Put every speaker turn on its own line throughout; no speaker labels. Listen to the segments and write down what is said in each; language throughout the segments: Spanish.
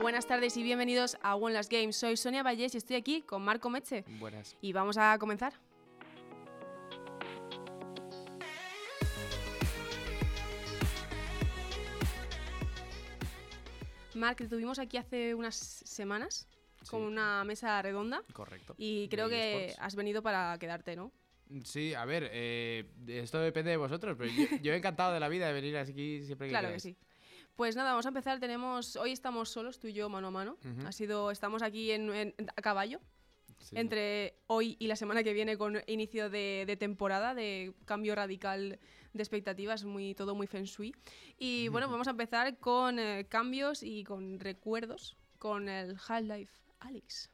Buenas tardes y bienvenidos a One Last Games. Soy Sonia Vallés y estoy aquí con Marco Meche.
Buenas.
Y vamos a comenzar. Marc, te tuvimos aquí hace unas semanas con
Sí.
una mesa redonda
Correcto.
y creo
De
que has venido para quedarte, ¿no?
Sí, a ver, eh, esto depende de vosotros, pero yo, yo he encantado de la vida de venir aquí siempre que
Claro que sí. Pues nada, vamos a empezar. Tenemos, hoy estamos solos, tú y yo, mano a mano. Ha sido, estamos aquí en, en- a caballo
Sí.
entre hoy y la semana que viene con inicio de, de temporada, de cambio radical de expectativas, muy, todo muy feng shui. Y bueno, vamos a empezar con eh, cambios y con recuerdos con el Half-Life Alyx.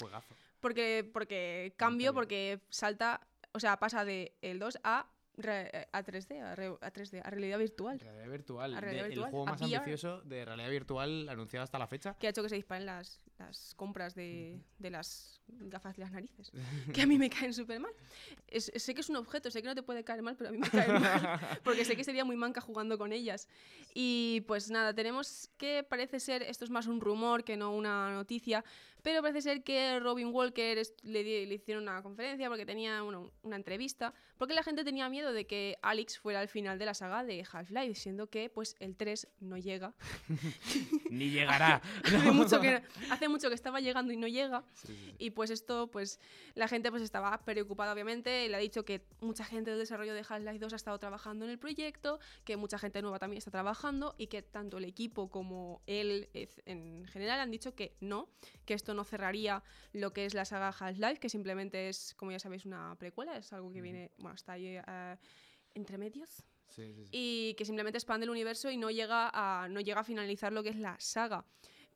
Juegazo.
Porque, porque cambio, porque salta, o sea, pasa de el 2 a, re- a 3D, a, re- a 3D, a realidad virtual.
Realidad virtual.
A realidad
de-
virtual,
El juego más
VR.
ambicioso de realidad virtual anunciado hasta la fecha.
que ha hecho que se disparen las, las compras de, de las gafas de las narices, que a mí me caen súper mal. Es- sé que es un objeto, sé que no te puede caer mal, pero a mí me caen mal, porque sé que sería muy manca jugando con ellas. Y pues nada, tenemos que parece ser, esto es más un rumor que no una noticia, pero parece ser que Robin Walker le, le hicieron una conferencia porque tenía bueno, una entrevista, porque la gente tenía miedo de que Alex fuera al final de la saga de Half-Life, siendo que pues el 3 no llega.
Ni llegará.
hace, mucho que, hace mucho que estaba llegando y no llega.
Sí, sí, sí.
Y pues esto, pues la gente pues estaba preocupada obviamente, le ha dicho que mucha gente del desarrollo de Half-Life 2 ha estado trabajando en el proyecto, que mucha gente nueva también está trabajando y que tanto el equipo como él eh, en general han dicho que no, que esto no cerraría lo que es la saga Half-Life, que simplemente es, como ya sabéis, una precuela, es algo que viene, bueno, está ahí eh, entre medios
Sí, sí, sí.
y que simplemente expande el universo y no llega a, no llega a finalizar lo que es la saga.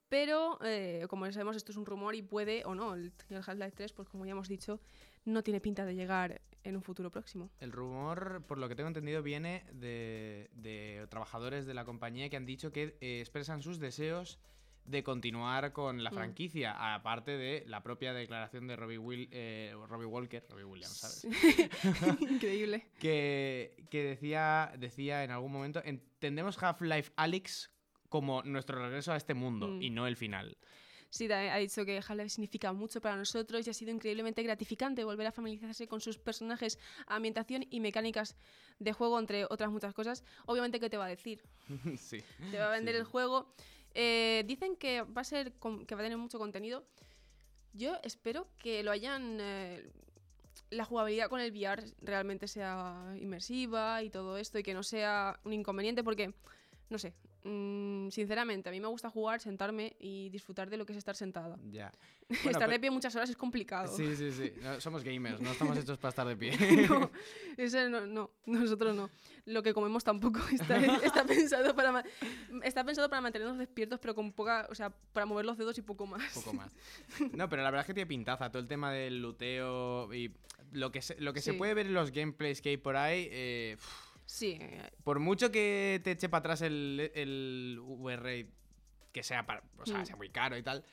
Pero, eh, como ya sabemos, esto es un rumor y puede o no. El, el Half-Life 3, pues como ya hemos dicho, no tiene pinta de llegar en un futuro próximo.
El rumor, por lo que tengo entendido, viene de, de trabajadores de la compañía que han dicho que eh, expresan sus deseos de continuar con la
Mm.
franquicia, aparte de la propia declaración de Robbie, Will, eh, Robbie Walker, Robbie Williams, ¿sabes?
Increíble.
que, que decía, decía en algún momento, entendemos Half-Life Alyx como nuestro regreso a este mundo
Mm.
y no el final.
Sí, ha dicho que Half-Life significa mucho para nosotros y ha sido increíblemente gratificante volver a familiarizarse con sus personajes, ambientación y mecánicas de juego, entre otras muchas cosas. Obviamente, ¿qué te va a decir?
sí.
te va a vender
Sí,
el juego. Eh, dicen que va a ser que va a tener mucho contenido. Yo espero que lo hayan eh, la jugabilidad con el VR realmente sea inmersiva y todo esto y que no sea un inconveniente porque no sé, mm, sinceramente a mí me gusta jugar, sentarme y disfrutar de lo que es estar sentada.
Ya.
estar de pie muchas horas es complicado.
Sí, sí, sí. No, somos gamers, no estamos hechos para estar de pie.
No, ese no, no, nosotros no. Lo que comemos tampoco está, está pensado para está pensado para mantenernos despiertos, pero con poca, o sea, para mover los dedos y poco más.
poco más. No, pero la verdad es que tiene pintaza. Todo el tema del luteo y lo que se, lo que se puede ver en los gameplays que hay por ahí. eh,
Sí,
por mucho que te eche para atrás el, el VR que sea, para, o sea,
Mm.
sea muy caro y tal,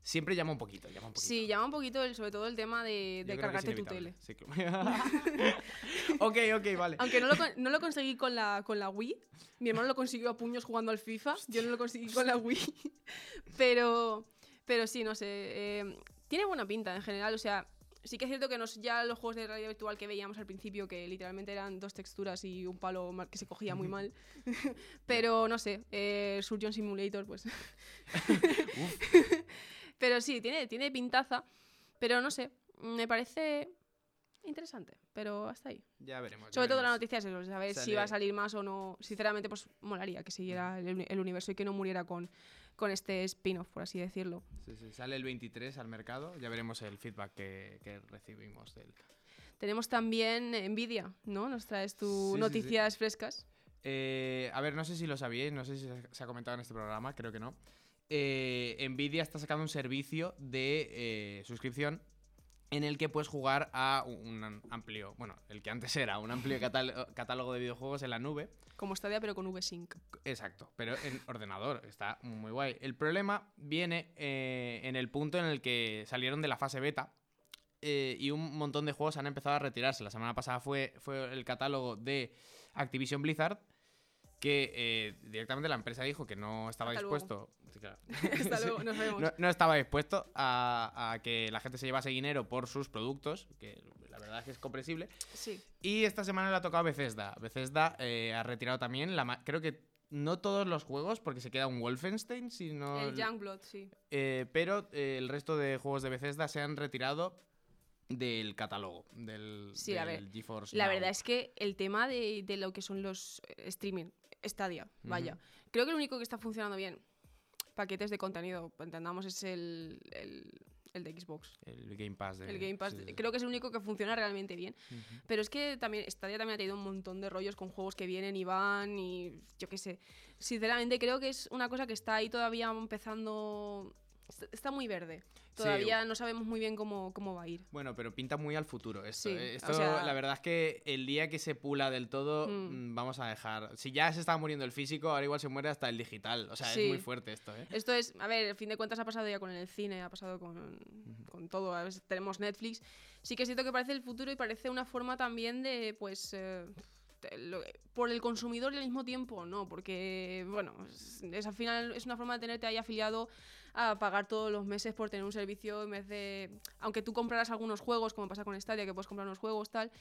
siempre llama un poquito, llama un poquito.
sí, llama un poquito el, sobre todo el tema de, cargarte tu tele.
Sí, que- ok, ok, vale.
Aunque no lo, no lo conseguí con la, con la Wii. Mi hermano lo consiguió a puños jugando al FIFA. Yo no lo conseguí con la Wii. Pero, pero sí, no sé. eh, tiene buena pinta en general. O sea, sí que es cierto que nos, ya los juegos de realidad virtual que veíamos al principio, que literalmente eran dos texturas y un palo que se cogía muy mal. pero no sé. Eh, Surgeon Simulator, pues. pero sí, tiene, tiene pintaza. Pero no sé. Me parece interesante. Pero hasta ahí.
Ya veremos. ya
Sobre todo la
veremos.
noticia es eso, saber si va a salir más o no. Sinceramente, pues molaría que siguiera el, uni- el universo y que no muriera con, con este spin-off, por así decirlo.
Sí, sí, sale el 23 al mercado. Ya veremos el feedback que, que recibimos del.
Tenemos también Nvidia, ¿no? Nos traes tus
sí,
noticias frescas.
Eh, a ver, no sé si lo sabíais, no sé si se- se ha comentado en este programa, creo que no. Eh, Nvidia está sacando un servicio de eh, suscripción en el que puedes jugar a un amplio, bueno, el que antes era un amplio catál- catálogo de videojuegos en la nube.
Como Stadia, pero con VSync.
Exacto, pero en ordenador, está muy guay. El problema viene eh, en el punto en el que salieron de la fase beta eh, y un montón de juegos han empezado a retirarse. La semana pasada fue, fue el catálogo de Activision Blizzard que eh, directamente la empresa dijo que no estaba
Hasta
dispuesto.
Hasta luego, nos vemos.
No, no estaba dispuesto a, a que la gente se llevase dinero por sus productos, que la verdad es que es comprensible.
Sí.
Y esta semana le ha tocado Bethesda. Bethesda eh, ha retirado también, la creo que no todos los juegos, porque se queda un Wolfenstein, sino
El Youngblood, sí.
eh, pero el resto de juegos de Bethesda se han retirado del catálogo del,
Sí, a ver,
GeForce
La
Now.
verdad es que el tema de, de lo que son los streaming, Stadia, vaya. Creo que lo único que está funcionando bien, paquetes de contenido, entendamos, es el, el, el de Xbox.
el Game Pass. De,
El Game Pass,
sí, sí.
creo que es el único que funciona realmente bien. Pero es que también Stadia también ha tenido un montón de rollos con juegos que vienen y van y yo qué sé. Sinceramente creo que es una cosa que está ahí todavía empezando... est- Está muy verde.
Sí.
Todavía no sabemos muy bien cómo, cómo va a ir.
Bueno, pero pinta muy al futuro esto.
Sí,
¿eh?
o
Esto,
sea-
la verdad es que el día que se pula del todo,
Mm.
mm, vamos a dejar. Si ya se estaba muriendo el físico, ahora igual se muere hasta el digital. O sea,
Sí.
es muy fuerte esto, ¿eh?
Esto es, a ver, al fin de cuentas ha pasado ya con el cine, ha pasado con, con todo. A veces tenemos Netflix. Sí que es cierto que parece el futuro y parece una forma también de, pues, eh, por el consumidor y al mismo tiempo no, porque, bueno, es, es al final es una forma de tenerte ahí afiliado a pagar todos los meses por tener un servicio en vez de, aunque tú compraras algunos juegos, como pasa con Stadia, que puedes comprar unos juegos, tal,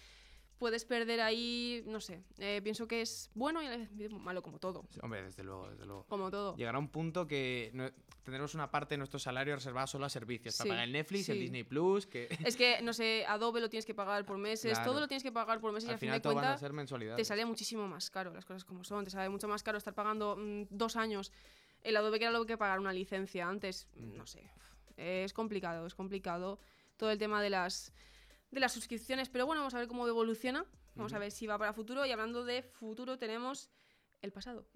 puedes perder ahí, no sé, eh, pienso que es bueno y malo como todo,
Sí, Hombre, desde luego, desde luego.
como todo.
Llegará un punto que no- tendremos una parte de nuestro salario reservada solo a servicios.
Sí,
Para pagar el Netflix, el. Disney Plus, que
Es que, no sé, Adobe lo tienes que pagar por meses,
Claro.
todo lo tienes que pagar por meses y
al
al fin
final
de
todo van a ser mensualidades.
te sale muchísimo más caro, las cosas como son. Te sale mucho más caro estar pagando mm, dos años el Adobe que era lo que pagar una licencia antes. No sé. Es complicado, es complicado todo el tema de las, de las suscripciones. Pero bueno, vamos a ver cómo evoluciona. Vamos a ver si va para futuro. Y hablando de futuro, tenemos el pasado.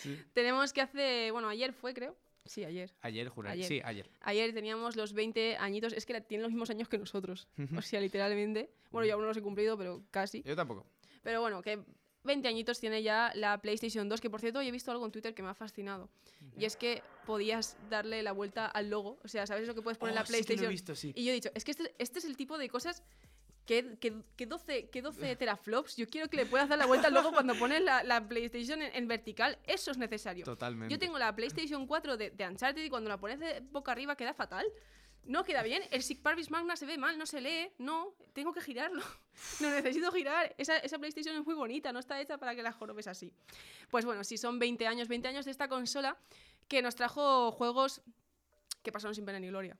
Sí.
tenemos que hace. Bueno, ayer fue, creo. Sí, ayer.
Ayer, juré.
Ayer.
Sí, ayer.
Ayer teníamos los 20 añitos, es que tienen los mismos años que nosotros. O sea, literalmente. Bueno, yo aún no los he cumplido, pero casi.
Yo tampoco.
Pero bueno, que 20 añitos tiene ya la PlayStation 2, que por cierto, hoy he visto algo en Twitter que me ha fascinado. Y es que podías darle la vuelta al logo. O sea, ¿sabes lo que puedes poner en
Oh,
la
sí que lo he
PlayStation?
visto, sí.
Y yo he dicho, es que este, este es el tipo de cosas que, que, que 12, que 12 teraflops, yo quiero que le puedas dar la vuelta al logo cuando pones la, la PlayStation en, en vertical. Eso es necesario.
Totalmente.
Yo tengo la PlayStation 4 de, de Uncharted y cuando la pones de boca arriba queda fatal. No queda bien. El Sig Parvis Magna se ve mal, no se lee. No, tengo que girarlo. Lo necesito girar. Esa, esa PlayStation es muy bonita, no está hecha para que la jorobes así. Pues bueno, si son 20 años, 20 años de esta consola que nos trajo juegos que pasaron sin pena ni gloria.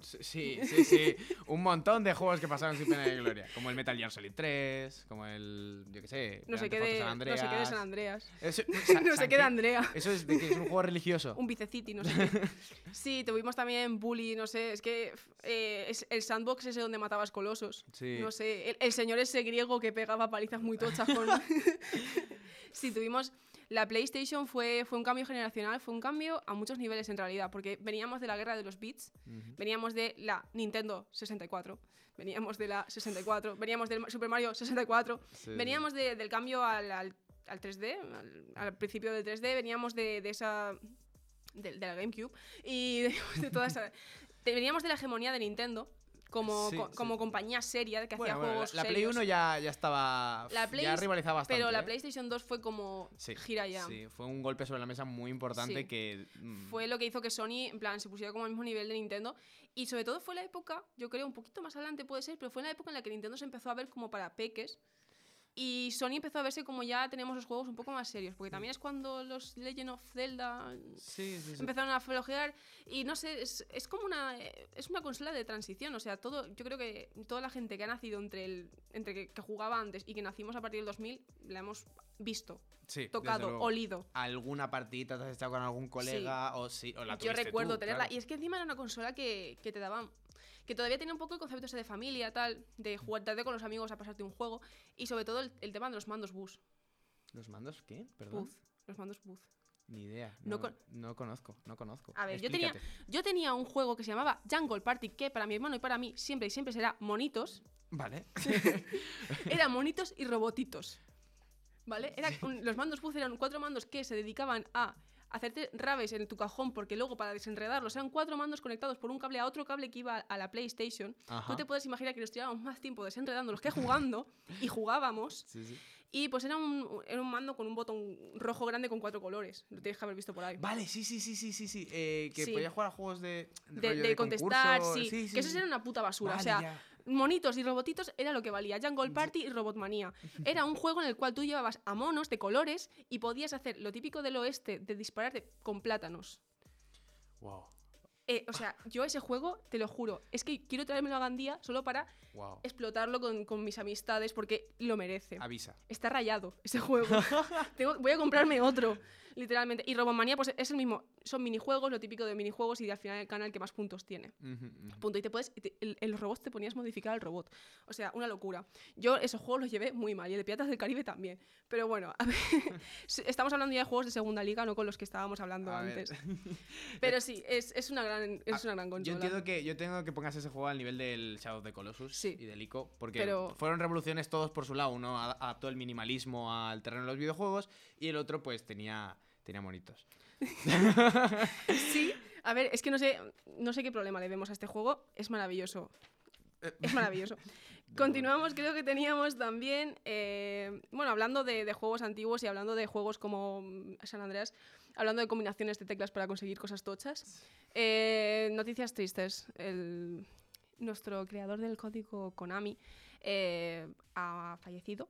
Sí, sí, sí. Un montón de juegos que pasaron sin pena de gloria. Como el Metal Gear Solid 3, como el. Yo qué sé.
No sé
Grand
qué
Theft
de,
Auto San
no sé qué de San
Andreas.
Andreas. No sé qué de Andrea.
Eso es de que es un juego religioso.
Un vicecity, no sé qué. Sí, tuvimos también Bully, no sé, es que eh, es el sandbox ese donde matabas colosos.
Sí.
No sé, el, el señor ese griego que pegaba palizas muy tochas con... sí, tuvimos... La PlayStation fue, fue un cambio generacional, fue un cambio a muchos niveles en realidad, porque veníamos de la guerra de los bits, veníamos de la Nintendo 64, veníamos de la 64, veníamos del Super Mario 64,
Sí,
veníamos de- del cambio al, al- al 3D, al, al principio del 3D, veníamos de, de esa... De, de la GameCube y de, de toda esa... veníamos de la hegemonía de Nintendo como,
Sí,
co-
sí.
como compañía seria que
Bueno,
hacía
bueno,
juegos
la, la Play
serios.
1 ya, ya estaba.
La Play-
ya rivalizaba bastante.
Pero la
¿eh?
PlayStation 2 fue como
Sí,
gira ya.
Sí, fue un golpe sobre la mesa muy importante que. mm,
Fue lo que hizo que Sony, en plan, se pusiera como al mismo nivel de Nintendo. Y sobre todo fue la época, yo creo, un poquito más adelante puede ser, pero fue la época en la que Nintendo se empezó a ver como para peques. Y Sony empezó a verse como ya tenemos los juegos un poco más serios. Porque también es cuando los Legend of Zelda
Sí, sí, sí.
empezaron a flojear. Y no sé, es, es como una. Es una consola de transición. O sea, todo. Yo creo que toda la gente que ha nacido entre el. entre que, que jugaba antes y que nacimos a partir del 2000, la hemos visto, tocado, olido.
Alguna partidita te has echado con algún colega o sí, o la
Yo recuerdo
tú,
tenerla.
claro.
Y es que encima era una consola que, que te daba. Que todavía tenía un poco el concepto ese de familia, tal, de jugarte con los amigos a pasarte un juego. Y sobre todo el, el tema de los mandos bus.
¿Los mandos qué? Perdón.
Los mandos booth.
Ni idea.
No
No,
con-
no conozco, no conozco.
A ver, yo tenía-. Yo tenía un juego que se llamaba Jungle Party, que para mi hermano y para mí siempre y siempre será monitos.
Vale.
Era monitos y robotitos. ¿Vale? Era los mandos booth eran cuatro mandos que se dedicaban a hacerte rabes en tu cajón, porque luego para desenredarlos eran cuatro mandos conectados por un cable a otro cable que iba a la PlayStation.
Ajá.
Tú te puedes imaginar que nos tirábamos más tiempo desenredándolos que jugando y jugábamos.
Sí, sí.
Y pues era un, era un mando con un botón rojo grande con cuatro colores. Lo tienes que haber visto por ahí.
Vale, sí, sí, sí, sí, sí, sí. eh, que
Sí.
podía jugar a juegos de.
De,
rollo
de contestar, sí. Que eso era una puta basura.
Vale,
o sea,
ya.
Monitos y robotitos era lo que valía. Jungle Party y Robotmanía. Era un juego en el cual tú llevabas a monos de colores y podías hacer lo típico del oeste de dispararte con plátanos.
Wow,
Eh, o sea, yo ese juego, te lo juro, es que quiero traérmelo a Gandía solo para
wow.
explotarlo con, con mis amistades porque lo merece.
Avisa.
Está rayado ese juego. Tengo- voy a comprarme otro, literalmente. Y Robomanía, pues es el mismo. Son minijuegos, lo típico de minijuegos, y al final el canal que más puntos tiene. Punto. Y te puedes. te- el, el robot te ponías modificar al robot. O sea, una locura. Yo esos juegos los llevé muy mal. Y el de Piratas del Caribe también. Pero bueno, a ver, estamos hablando ya de juegos de segunda liga, no con los que estábamos hablando
A
antes. Pero sí, es, es una gran, es una gran
Yo entiendo que yo tengo que pongas ese juego al nivel del Shadow of the Colossus
Sí.
y del ICO, porque
Pero-
fueron revoluciones todos por su lado. Uno adaptó el minimalismo al terreno de los videojuegos y el otro pues tenía, tenía monitos.
Sí, a ver, es que no sé, no sé qué problema le vemos a este juego. Es maravilloso. Es maravilloso. Continuamos, creo que teníamos también, eh, bueno, hablando de, de juegos antiguos y hablando de juegos como mm, San Andreas, hablando de combinaciones de teclas para conseguir cosas tochas. eh, noticias tristes. El- nuestro creador del código Konami eh, ha fallecido.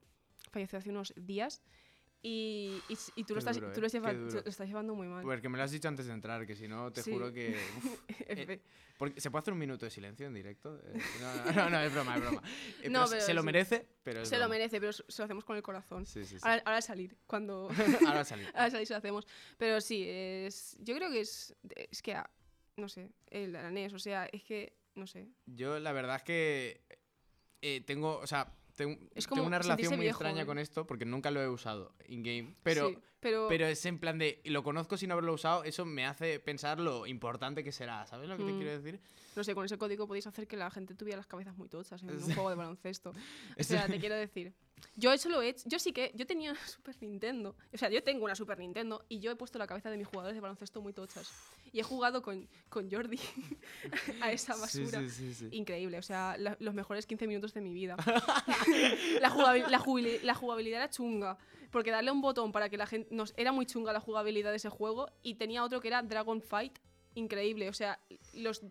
Falleció hace unos días. Y, y s- y tú, lo
Qué
estás,
duro,
tú
¿eh?
lo estás
Qué
lleva-
duro.
lo estás llevando muy mal.
Porque me lo has dicho antes de entrar, que si no, te
Sí.
juro que... uf, porque- ¿Se puede hacer un minuto de silencio en directo? Eh, no, no, no, es broma, es broma. Eh,
No,
pero se- lo merece, pero es
Se lo merece, pero se lo hacemos con el corazón.
Sí.
Ahora, ahora al salir, cuando...
Ahora salí.
ahora salir se lo hacemos. Pero sí, es, yo creo que es... Es que, ah, no sé, el aranés, o sea, es que, no sé.
Yo la verdad es que eh, tengo, o sea, tengo,
Es
tengo
como
una relación muy
viejo,
extraña
¿eh?
con esto porque nunca lo he usado in-game, pero...
Sí, pero,
Pero es en plan de, lo conozco sin haberlo usado, eso me hace pensar lo importante que será, ¿sabes lo que te
Mm.
quiero decir?
no sé, con ese código podéis hacer que la gente tuviera las cabezas muy tochas en un juego de baloncesto. O sea, te quiero decir. Yo eso lo he hecho. Yo sí que. Yo tenía una Super Nintendo. O sea, yo tengo una Super Nintendo y yo he puesto la cabeza de mis jugadores de baloncesto muy tochas. Y he jugado con, con Jordi a esa basura.
sí, sí, sí.
Increíble, o sea, la- los mejores 15 minutos de mi vida. la, jugabil- la jugabilidad era chunga, porque darle un botón para que la gente... Nos, era muy chunga la jugabilidad de ese juego y tenía otro que era Dragon Fight, increíble, o sea, los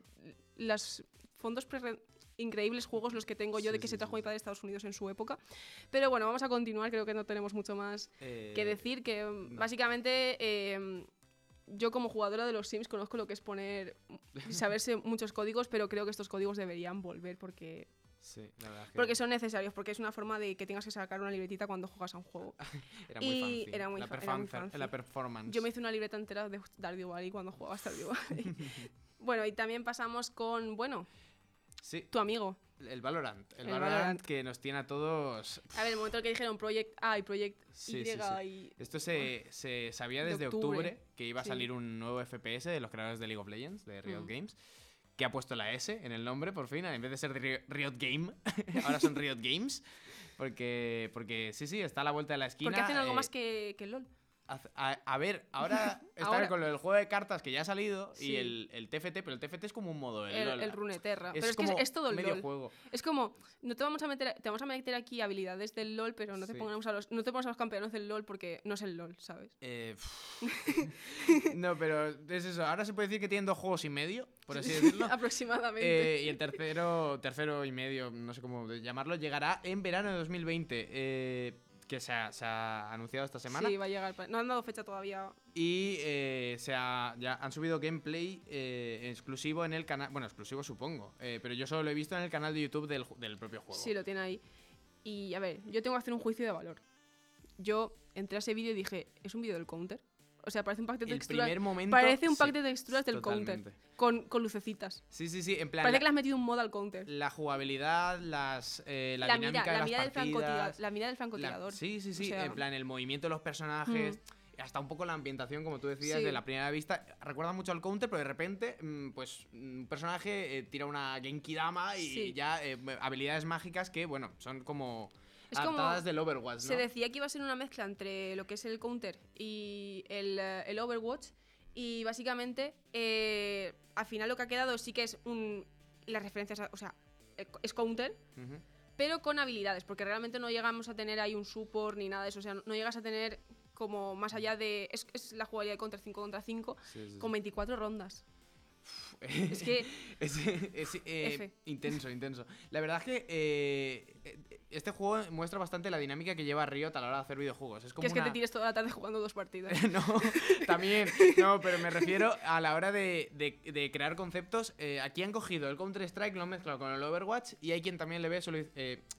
los fondos pre- increíbles juegos los que tengo yo
Sí,
de que
sí,
se trajo
sí.
mi padre de Estados Unidos en su época. Pero bueno, vamos a continuar, creo que no tenemos mucho más
Eh,
que decir, que mm, básicamente eh, yo como jugadora de los Sims conozco lo que es poner, saberse muchos códigos, pero creo que estos códigos deberían volver porque,
Sí, la verdad que
porque son necesarios, porque es una forma de que tengas que sacar una libretita cuando juegas a un juego.
era muy
y
fancy.
era muy
la,
era muy fancy.
la performance.
Yo me hice una libreta entera de Stardew Valley cuando jugaba Stardew Valley. bueno, y también pasamos con, bueno,
Sí,
tu amigo.
el Valorant. El,
El
Valorant,
Valorant.
que nos tiene a todos...
A ver, el momento en que dijeron Project A y Project
Sí,
Y
sí, sí.
y...
Esto se, se sabía
De
desde octubre,
octubre,
que iba a salir un nuevo FPS de los creadores de League of Legends, de Riot
Mm.
Games, que ha puesto la S en el nombre, por fin, en vez de ser de Riot Game, ahora son Riot Games. Porque, porque sí, sí, está a la vuelta de la esquina.
Porque hacen algo
eh,
más que, que LOL.
A, a ver, ahora está
Ahora-
con del juego de cartas que ya ha salido
Sí.
y el, el TFT, pero el TFT es como un modo del
El,
LoL.
el Runeterra.
Es
pero es que es, todo el
medio
LOL.
juego.
Es como, no te vamos a meter, te vamos a meter aquí habilidades del LOL, pero no te
Sí.
pongamos a los, no te pongas a los campeones del LOL porque no es el LOL, ¿sabes?
Eh, no, pero es eso. Ahora se puede decir que tienen dos juegos y medio, por así decirlo.
Aproximadamente.
Eh, y el tercero, tercero y medio, no sé cómo llamarlo, llegará en verano de 2020. eh, que se ha, se ha anunciado esta semana.
Sí, va a llegar. No han dado fecha todavía.
Y eh, se ha- ya han subido gameplay eh, exclusivo en el canal. Bueno, exclusivo supongo. eh, pero yo solo lo he visto en el canal de YouTube del, del propio juego.
Sí, lo tiene ahí. Y a ver, yo tengo que hacer un juicio de valor. Yo entré a ese vídeo y dije, ¿es un vídeo del counter? O sea, parece un pack de
el
texturas.
primer momento.
Parece un pack
sí,
de texturas del
totalmente.
counter. Con, con lucecitas.
Sí, sí, sí. En plan.
Parece
la,
que le has metido un mod al counter.
la jugabilidad, las, eh, la,
La,
dinámica
mira,
de
la,
las
mirada del
partidas,
francotirador, la mirada del francotirador.
sí, sí, sí.
sea- Mm.
en plan, el movimiento de los personajes. Hasta un poco la ambientación, como tú decías,
Sí.
de la primera vista. Recuerda mucho al counter, pero de repente, mm, pues, un personaje eh, tira una Genki Dama y
Sí.
ya eh, habilidades mágicas que, bueno, son como
Es como-
del Overwatch, ¿no?
Se decía que iba a ser una mezcla entre lo que es el counter y el, eh, el Overwatch. Y básicamente, eh, al final lo que ha quedado sí que es un. Las referencias, o sea, eh, es counter, pero con habilidades, porque realmente no llegamos a tener ahí un support ni nada de eso, o sea, no llegas a tener como más allá de... Es, es la jugabilidad de Counter 5 contra 5
Sí, sí, sí.
con 24 rondas. Es que
es, es, eh, intenso, intenso. La verdad es que eh, este juego muestra bastante la dinámica que lleva Riot a la hora de hacer videojuegos. Es como
que es que te tires toda la tarde jugando dos partidas.
no, también, no, pero me refiero a la hora de, de- de crear conceptos. eh, aquí han cogido el Counter-Strike, lo han mezclado con el Overwatch y hay quien también le ve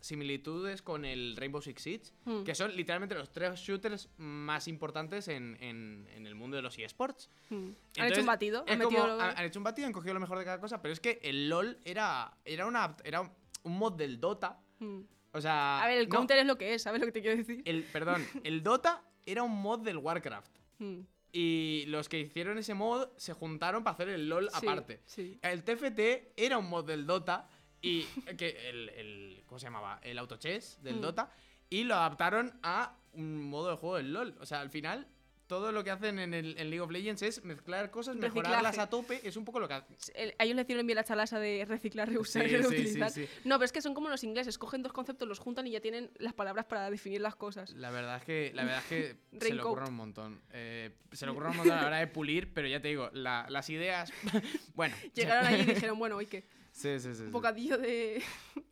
similitudes con el Rainbow Six Siege,
Hmm.
que son literalmente los tres shooters más importantes en, en- en el mundo de los eSports.
Mm. han hecho un batido, han
como,
metido...
han, han hecho un batido, han cogido lo mejor de cada cosa, pero es que el LOL era, era, una, era un mod del Dota.
Mm.
O sea.
A ver, el
no,
counter es lo que es, ¿sabes lo que te quiero decir?
el, perdón, el Dota era un mod del Warcraft.
Mm.
Y los que hicieron ese mod se juntaron para hacer el LOL
Sí,
aparte.
Sí.
El TFT era un mod del Dota y que el, el- ¿cómo se llamaba? El autochess del
Mm.
Dota y lo adaptaron a un modo de juego del LOL. O sea, al final todo lo que hacen en, el, en League of Legends es mezclar cosas, mejorarlas
Reciclaje.
a tope. Es un poco lo que hace.
El- a ellos le hicieron bien la chalasa de reciclar, reusar
Sí,
y
sí,
reutilizar.
sí, sí.
No, pero es que son como los ingleses, cogen dos conceptos, los juntan y ya tienen las palabras para definir las cosas.
La verdad es que, la verdad es que se le
Raincoat.
ocurre un montón. Eh, se le ocurre un montón a la hora de pulir, pero ya te digo, la- las ideas. bueno.
Llegaron ahí y dijeron, bueno, hoy que
Sí, sí, sí. sí.
un bocadillo de...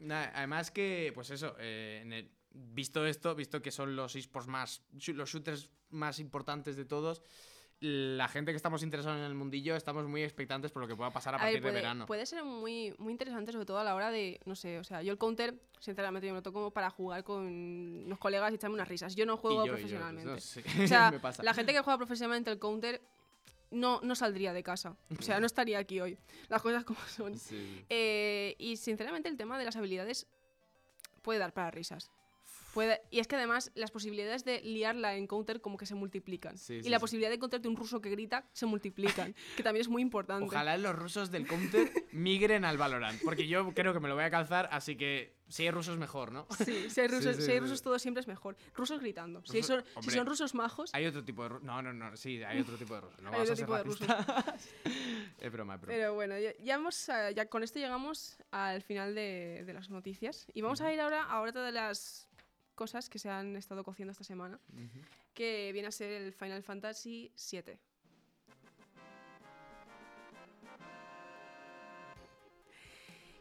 Además que, pues eso, eh, en el- visto esto, visto que son los esports más, los shooters más importantes de todos, la gente que estamos interesados en el mundillo estamos muy expectantes por lo que pueda pasar a
A
partir
ver, puede,
de verano.
puede ser muy, muy interesante, sobre todo a la hora de, no sé, o sea, yo el counter, sinceramente, yo me lo toco para jugar con unos colegas y echarme unas risas. Yo no juego
yo- y yo,
profesionalmente.
no sé,
O sea,
me pasa.
la gente que juega profesionalmente el counter no, no saldría de casa. O sea, no estaría aquí hoy. Las cosas como son.
Sí.
Eh, y sinceramente el tema de las habilidades puede dar para risas. Puede, y es que además las posibilidades de liarla en counter como que se multiplican.
Sí,
y
sí,
la
sí.
posibilidad de encontrarte un ruso que grita se multiplican, que también es muy importante.
Ojalá los rusos del counter migren al Valorant, porque yo creo que me lo voy a calzar, así que si hay rusos mejor, ¿no?
Sí, si hay rusos, si hay rusos todo siempre es mejor. Rusos gritando. Si,
Rusos-
son, si
hombre.
son rusos majos,
Hay otro tipo de rusos. No, no, no, sí, hay otro tipo de rusos. No
Hay otro tipo de
racistas. es broma, es broma.
Pero bueno, ya, ya hemos, ya con esto llegamos al final de, de las noticias. Y vamos a ir ahora a otra de las cosas que se han estado cociendo esta semana,
Ujú.
que viene a ser el Final Fantasy VII.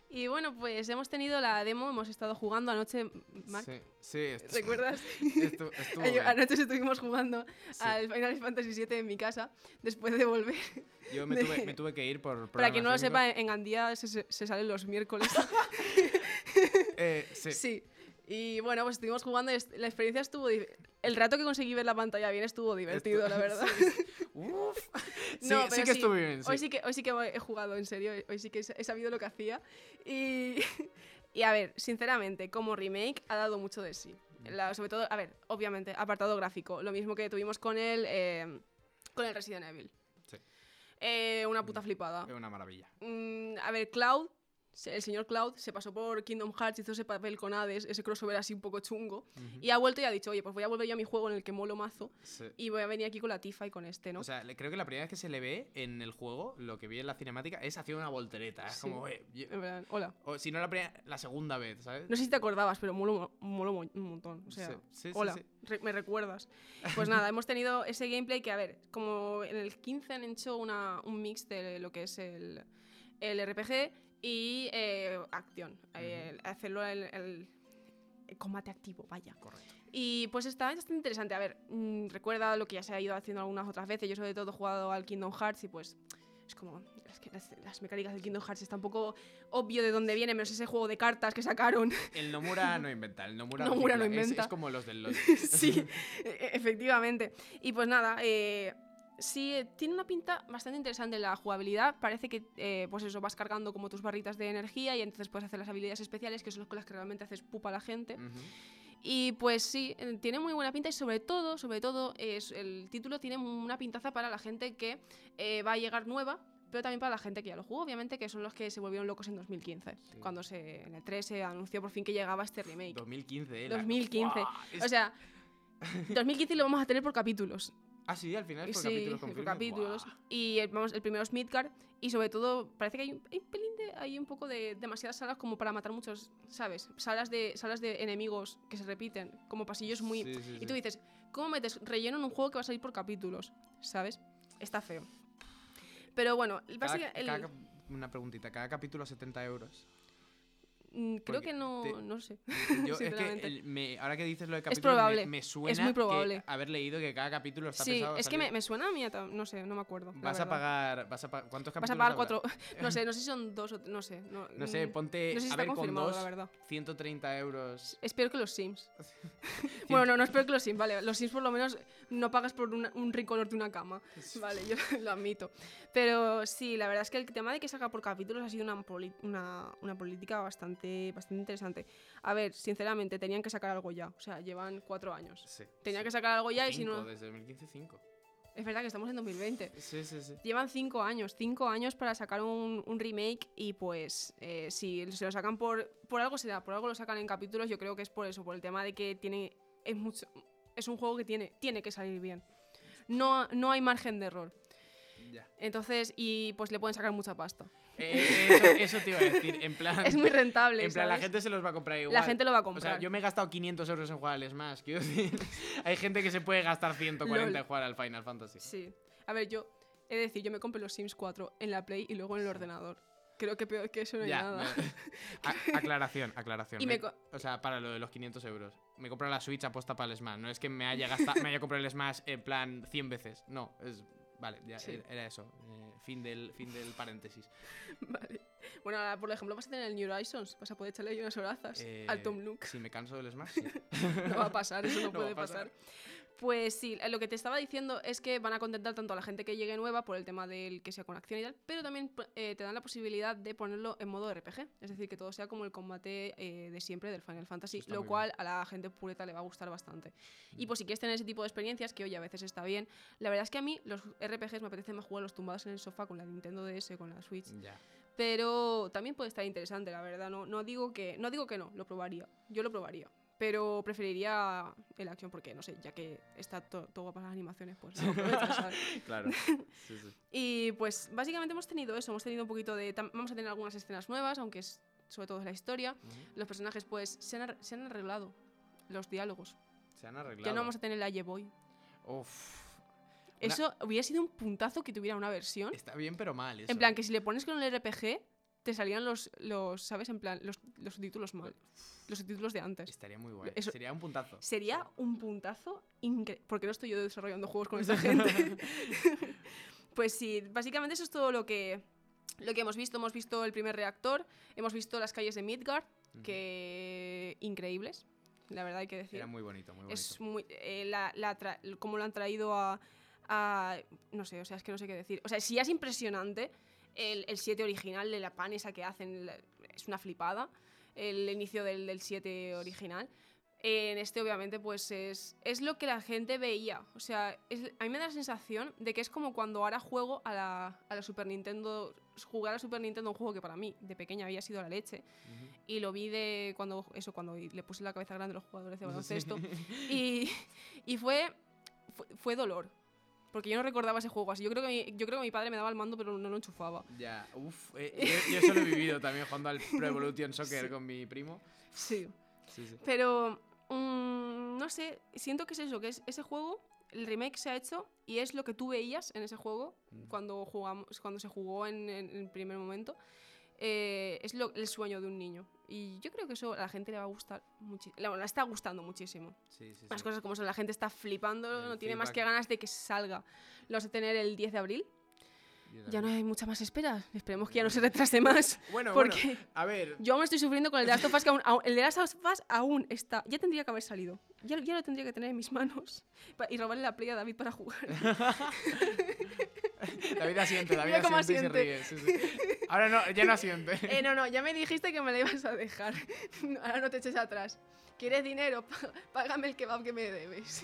Y bueno, pues hemos tenido la demo, hemos estado jugando anoche, Marc,
Sí, sí. esto-
¿recuerdas?
bien.
Anoche estuvimos jugando
Sí.
al Final Fantasy VII en mi casa, después de volver.
Yo me
de-
tuve, me tuve que ir por
Para quien no lo sepa, en Gandía se, se- se salen los miércoles.
Eh, sí.
Sí. Y bueno, pues estuvimos jugando y la experiencia estuvo... El rato que conseguí ver la pantalla bien estuvo divertido,
Esto-
la verdad.
Uf.
No,
sí que estuve bien.
Hoy
sí.
que, hoy sí que he jugado, en serio. Hoy sí que he sabido lo que hacía. Y, y a ver, sinceramente, como remake ha dado mucho de sí. La- sobre todo, a ver, obviamente, apartado gráfico. Lo mismo que tuvimos con el, eh, con el Resident Evil.
Sí.
Eh, una puta flipada.
Es una maravilla.
Mm, a ver, Cloud, el señor Cloud, se pasó por Kingdom Hearts, hizo ese papel con Hades, ese crossover así un poco chungo. Y ha vuelto y ha dicho, oye, pues voy a volver yo a mi juego en el que molo mazo.
Sí.
Y voy a venir aquí con la Tifa y con este, ¿no?
O sea, creo que la primera vez que se le ve en el juego, lo que vi en la cinemática, es haciendo una voltereta. Es
Sí.
como, eh, yo-
En verdad, hola.
o si no la primera, la segunda vez, ¿sabes?
No sé si te acordabas, pero molo, molo mo- un montón. O sea,
Sí,
hola, re- me recuerdas. Pues nada, hemos tenido ese gameplay que, a ver, como en el 15 han hecho una, un mix de lo que es el, el RPG y eh, acción. eh, hacerlo el, el- el combate activo, vaya.
Correcto.
Y pues está bastante interesante. A ver, mm, recuerda lo que ya se ha ido haciendo algunas otras veces. Yo sobre todo he jugado al Kingdom Hearts y pues es como... es que las, las mecánicas del Kingdom Hearts está un poco obvio de dónde viene, menos ese juego de cartas que sacaron.
El Nomura no inventa, el Nomura,
Nomura no
recicla, es-
inventa.
Es, como los del LoL.
sí, e- efectivamente. Y pues nada, eh, sí, eh, tiene una pinta bastante interesante la jugabilidad. Parece que, eh, pues eso, vas cargando como tus barritas de energía y entonces puedes hacer las habilidades especiales, que son las con las que realmente haces pupa a la gente. Y pues sí, eh, tiene muy buena pinta y sobre todo, sobre todo, es, el título tiene una pintaza para la gente que eh, va a llegar nueva, pero también para la gente que ya lo jugó, obviamente, que son los que se volvieron locos en 2015,
Sí.
cuando se, en el 3 se anunció por fin que llegaba este remake.
2015, eh, la-
2015.
¡Guau! Es-
O sea, 2015 lo vamos a tener por capítulos.
Ah, sí, al final es por
sí,
capítulos con
capítulos. Y el, vamos, el primero es Midgard. Y sobre todo, parece que hay un, hay un pelín de. Hay un poco de demasiadas salas como para matar muchos, ¿sabes? Salas de, salas de enemigos que se repiten, como pasillos muy.
Sí, sí,
Y tú dices, ¿cómo metes relleno en un juego que va a salir por capítulos? ¿Sabes? Está feo. Pero bueno,
Cada-
el-
cada una preguntita, cada capítulo 70 euros.
Mm, creo
porque
que no,
te-
no sé.
Yo, es que
Sinceramente.
el- me- ahora que dices lo de capítulos,
probable,
me, me suena
muy
que
probable.
haber leído que cada capítulo está
Sí,
pensado
es que me, me suena a mí, no sé, no me acuerdo.
Vas a pagar, vas a ¿cuántos
Vas
capítulos
a pagar cuatro. No sé, no sé si son dos o. No sé. No,
No sé,
mm,
ponte,
no sé si
a ver, con dos,
la verdad.
130 euros.
Espero que los Sims. bueno, no, no espero que los Sims, vale. Los Sims por lo menos no pagas por una- un recolor de una cama. Vale, yo lo admito. Pero sí, la verdad es que el tema de que salga por capítulos ha sido una, una, una política bastante, bastante interesante. A ver, sinceramente, tenían que sacar algo ya. O sea, llevan cuatro años.
Sí.
Tenían
sí.
que sacar algo ya y si
Cinco,
no...
Desde 2015, 5.
Es verdad que estamos en 2020.
Sí, sí, sí.
Llevan cinco años, cinco años para sacar un, un remake y pues eh, si se lo sacan por, por algo será, por algo lo sacan en capítulos, yo creo que es por eso, por el tema de que tiene, es, mucho, es un juego que tiene, tiene que salir bien. No, no hay margen de error.
Ya.
Entonces, y pues le pueden sacar mucha pasta.
Eh, eso, eso te iba a decir, en plan...
Es muy rentable.
En plan, la gente se los va a comprar igual.
La gente lo va a
O sea,
comprar.
yo me he gastado 500 euros en jugar al Smash, quiero decir. Hay gente que se puede gastar 140 en jugar al Final Fantasy.
Sí. A ver, yo he de decir, yo me compré los Sims 4 en la Play y luego en el ordenador. Creo que peor que eso no hay
Ya,
nada.
aclaración, aclaración.
Y
Me- o sea, para lo de los 500 euros. Me compré la Switch aposta para el Smash. No es que me haya, gastado, me haya comprado el Smash en plan 100 veces. No, es... Vale, ya
Sí.
era- eso. eh, fin, del, fin del paréntesis.
Vale. Bueno, ahora, por ejemplo, vas a tener el New Horizons. Vas a poder echarle ahí unas horazas
Eh,
al Tom Nook.
Si me canso del Smash, sí.
No va a pasar, eso no,
No
puede
pasar.
pasar. Pues sí, eh, lo que te estaba diciendo es que van a contentar tanto a la gente que llegue nueva por el tema del que sea con acción y tal, pero también eh, te dan la posibilidad de ponerlo en modo RPG. Es decir, que todo sea como el combate eh, de siempre del Final Fantasy,
Está
lo cual a la gente pureta le va a gustar bastante. Y pues si quieres tener ese tipo de experiencias, que oye, a veces está bien, la verdad es que a mí los RPGs me apetece más jugarlos tumbados en el sofá con la Nintendo DS, con la Switch. Pero también puede estar interesante, la verdad. No, no, digo que, no digo que no, lo probaría. Yo lo probaría. Pero preferiría el acción porque, no sé, ya que está to- todo para las animaciones, pues.
Claro. Sí, sí.
Y pues básicamente hemos tenido eso, hemos tenido un poquito de... Vamos a tener algunas escenas nuevas, aunque es sobre todo es la historia. Los personajes pues se han, se han arreglado los diálogos.
Se han arreglado.
Ya no vamos a tener la Boy.
Uf. Una-
Eso hubiera sido un puntazo que tuviera una versión.
Está bien, pero mal. Eso.
En plan, que si le pones con el RPG, te salían los, los ¿sabes? En plan, los, los subtítulos mal. Los subtítulos de antes.
Estaría muy guay.
Eso-
Sería un puntazo.
Sería un puntazo increíble. Porque no estoy yo desarrollando juegos con esta gente. pues sí, básicamente eso es todo lo que, lo que hemos visto. Hemos visto el primer reactor, hemos visto las calles de Midgard,
Ujú.
que increíbles, la verdad hay que decir.
Era muy bonito, muy bonito.
es muy, eh, la, la cómo lo han traído a, a- No sé, o sea, es que no sé qué decir. O sea, si ya es impresionante el, el 7 original de la pan esa que hacen, es una flipada. El inicio del, del 7 original. En este, obviamente, pues es, es lo que la gente veía. O sea, es- a mí me da la sensación de que es como cuando ahora juego a la, a la Super Nintendo. Jugar a Super Nintendo, un juego que para mí de pequeña había sido la leche.
Ujú.
Y lo vi de cuando, eso, cuando le puse la cabeza grande a los jugadores de
Sí.
baloncesto. Y, y fue, fue, fue dolor. Porque yo no recordaba ese juego así. Yo creo, que mi, yo creo que mi padre me daba el mando, pero no lo enchufaba.
Ya, uff. yo, yo eso lo he vivido también jugando al Pro Evolution Soccer
Sí.
con mi primo.
Sí.
Sí, sí.
Pero, mm, no sé, siento que es eso, que es ese juego, el remake se ha hecho y es lo que tú veías en ese juego
Mm.
cuando, jugamos, cuando se jugó en, en- en el primer momento. Eh, es lo- el sueño de un niño. Y yo creo que eso a la gente le va a gustar muchísimo. Le está gustando muchísimo.
Sí, sí,
Las
sí.
cosas como son, la gente está flipando,
El
no tiene más que ganas de que salga. Lo vamos a tener el 10 de abril. Ya no hay mucha más espera. Esperemos que ya no se retrase más.
Bueno,
porque
bueno, a ver.
yo aún estoy sufriendo con el de Last of Us, que aún, aún- el de Last of Us aún está. Ya tendría que haber salido. Ya, ya lo tendría que tener en mis manos. Y robarle la play a David para jugar.
David asiente, David
Mira cómo
asiente y se
asiente.
ríe. sí, sí. Ahora no, ya no asiente.
eh, no, no, ya me dijiste que me la ibas a dejar. Ahora no te eches atrás. ¿Quieres dinero? Pá- Págame el kebab que me debes.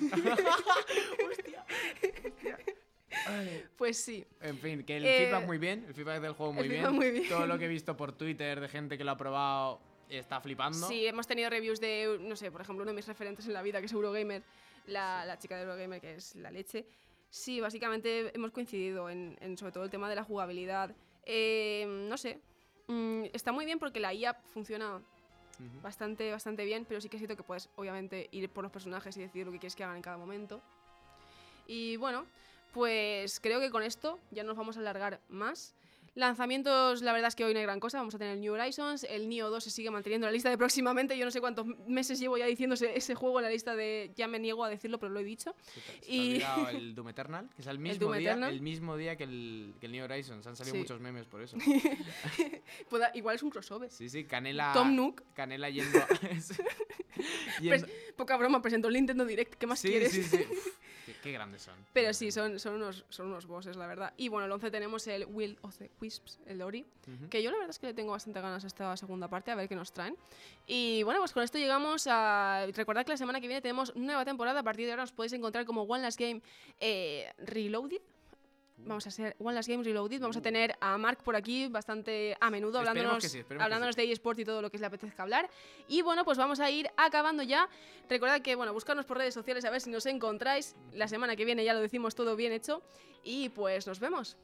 Ay.
Pues sí.
En fin, que el
Eh,
feedback muy bien, el feedback del juego muy bien.
muy bien.
Todo lo que he visto por Twitter de gente que lo ha probado está flipando.
Sí, hemos tenido reviews de, no sé, por ejemplo, uno de mis referentes en la vida, que es Eurogamer, la, la chica de Eurogamer, que es la leche. Sí, básicamente hemos coincidido en, en sobre todo el tema de la jugabilidad. Eh, no sé, mm, está muy bien porque la IA funciona bastante, bastante bien, pero sí que es cierto que puedes, obviamente, ir por los personajes y decidir lo que quieres que hagan en cada momento. Y bueno, pues creo que con esto ya nos vamos a alargar más. Lanzamientos, la verdad es que hoy no hay gran cosa. Vamos a tener el New Horizons. El Neo 2 se sigue manteniendo en la lista de próximamente. Yo no sé cuántos meses llevo ya diciendo ese, juego en la lista de. Ya me niego a decirlo, pero lo he dicho. Y-
el Doom Eternal, que es el mismo,
Doom
día,
Eternal.
el mismo día que el, que el New Horizons. Han salido
Sí.
muchos memes por eso.
Igual es un crossover.
Sí, sí, Canela.
Tom Nook.
Canela yendo. yendo-
Poca broma, presentó el Nintendo Direct. ¿Qué más
sí,
quieres?
sí, sí. Qué, grandes son.
Pero sí, son, son, unos, son unos bosses, la verdad. Y bueno, el 11 tenemos el Will of the Wisps, el Ori.
Ujú.
Que yo la verdad es que le tengo bastante ganas a esta segunda parte, a ver qué nos traen. Y bueno, pues con esto llegamos a... Recordad que la semana que viene tenemos nueva temporada. A partir de ahora os podéis encontrar como One Last Game eh, Reloaded. Vamos a ser One Last Game Reloaded. Vamos a tener a Mark por aquí bastante a menudo hablándonos,
sí,
hablándonos de eSport y todo lo que le apetezca hablar. Y bueno, pues vamos a ir acabando ya. Recordad que, bueno, buscarnos por redes sociales a ver si nos encontráis. La semana que viene ya lo decimos todo bien hecho. Y pues nos vemos.